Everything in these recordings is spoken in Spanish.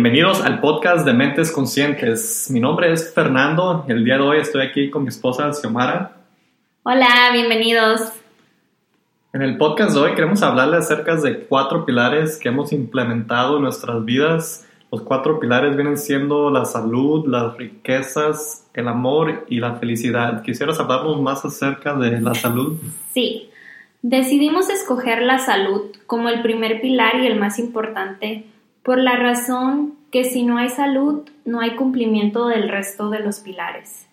bienvenidos al podcast de Mentes Conscientes. Mi nombre es Fernando. El día de hoy estoy aquí con mi esposa Xiomara. Hola, bienvenidos. En el podcast de hoy queremos hablarles acerca de cuatro pilares que hemos implementado en nuestras vidas. Los cuatro pilares vienen siendo la salud, las riquezas, el amor y la felicidad. ¿Quisieras hablarnos más acerca de la salud? Sí. Decidimos escoger la salud como el primer pilar y el más importante por la razón que si no hay salud, no hay cumplimiento del resto de los pilares.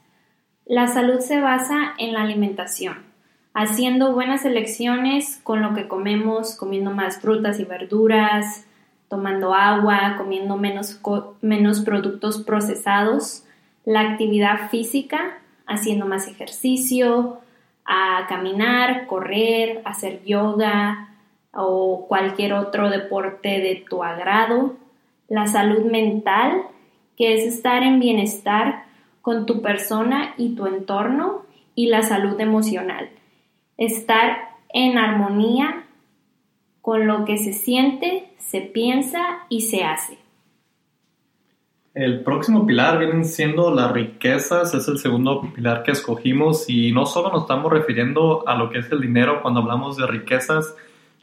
La salud se basa en la alimentación, haciendo buenas elecciones con lo que comemos, comiendo más frutas y verduras, tomando agua, comiendo menos, menos productos procesados, la actividad física, haciendo más ejercicio, a caminar, correr, hacer yoga, o cualquier otro deporte de tu agrado, la salud mental, que es estar en bienestar con tu persona y tu entorno, y la salud emocional, estar en armonía con lo que se siente, se piensa y se hace. El próximo pilar vienen siendo las riquezas, es el segundo pilar que escogimos y no solo nos estamos refiriendo a lo que es el dinero cuando hablamos de riquezas,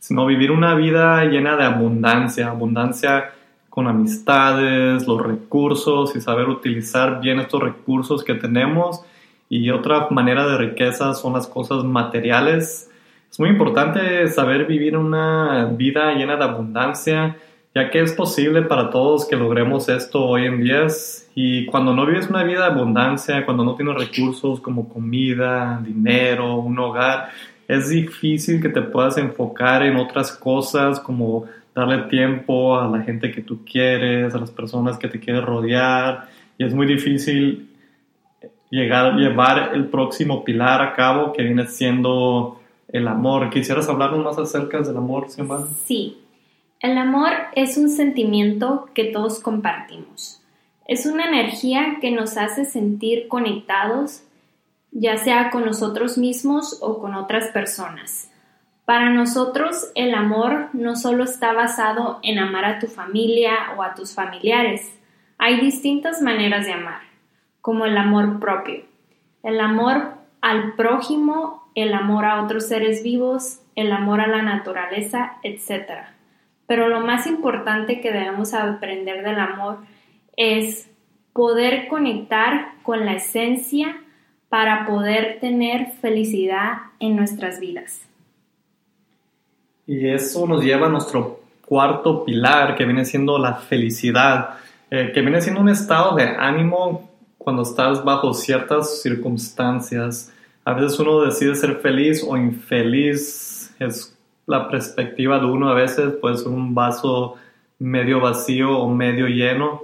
sino vivir una vida llena de abundancia, abundancia con amistades, los recursos y saber utilizar bien estos recursos que tenemos. Y otra manera de riqueza son las cosas materiales. Es muy importante saber vivir una vida llena de abundancia, ya que es posible para todos que logremos esto hoy en día. Y cuando no vives una vida de abundancia, cuando no tienes recursos como comida, dinero, un hogar, es difícil que te puedas enfocar en otras cosas como darle tiempo a la gente que tú quieres, a las personas que te quieres rodear, y es muy difícil llegar, llevar el próximo pilar a cabo que viene siendo el amor. ¿Quisieras hablarnos más acerca del amor, Xiomara? Sí, el amor es un sentimiento que todos compartimos. Es una energía que nos hace sentir conectados ya sea con nosotros mismos o con otras personas. Para nosotros el amor no solo está basado en amar a tu familia o a tus familiares. Hay distintas maneras de amar, como el amor propio, el amor al prójimo, el amor a otros seres vivos, el amor a la naturaleza, etc. Pero lo más importante que debemos aprender del amor es poder conectar con la esencia para poder tener felicidad en nuestras vidas. Y eso nos lleva a nuestro cuarto pilar, que viene siendo la felicidad, eh, que viene siendo un estado de ánimo cuando estás bajo ciertas circunstancias. A veces uno decide ser feliz o infeliz, es la perspectiva de uno, a veces puede ser un vaso medio vacío o medio lleno.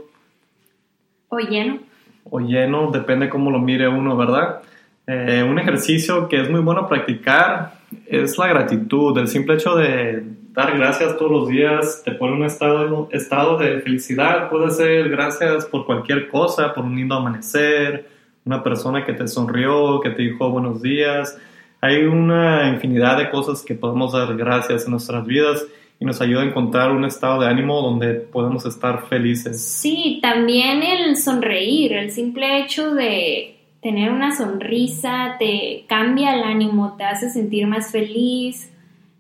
O lleno o lleno, depende cómo lo mire uno, ¿verdad? Eh, un ejercicio que es muy bueno practicar es la gratitud, el simple hecho de dar gracias todos los días te pone un estado, estado de felicidad, puede ser gracias por cualquier cosa, por un lindo amanecer, una persona que te sonrió, que te dijo buenos días, hay una infinidad de cosas que podemos dar gracias en nuestras vidas y nos ayuda a encontrar un estado de ánimo donde podemos estar felices. Sí, también el sonreír, el simple hecho de tener una sonrisa te cambia el ánimo, te hace sentir más feliz,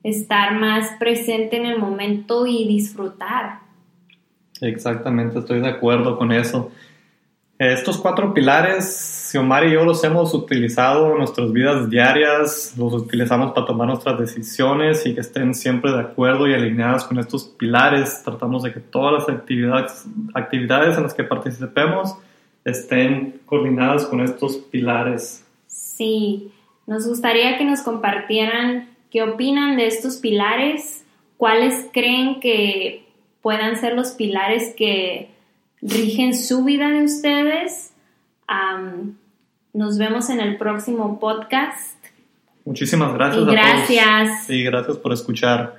estar más presente en el momento y disfrutar. Exactamente, estoy de acuerdo con eso. Estos cuatro pilares Xiomara y yo los hemos utilizado en nuestras vidas diarias, los utilizamos para tomar nuestras decisiones y que estén siempre de acuerdo y alineadas con estos pilares. Tratamos de que todas las actividades, actividades en las que participemos estén coordinadas con estos pilares. Sí, nos gustaría que nos compartieran qué opinan de estos pilares, cuáles creen que puedan ser los pilares que rigen su vida de ustedes. Nos vemos en el próximo podcast. Muchísimas gracias. Gracias. A todos. Gracias por escuchar.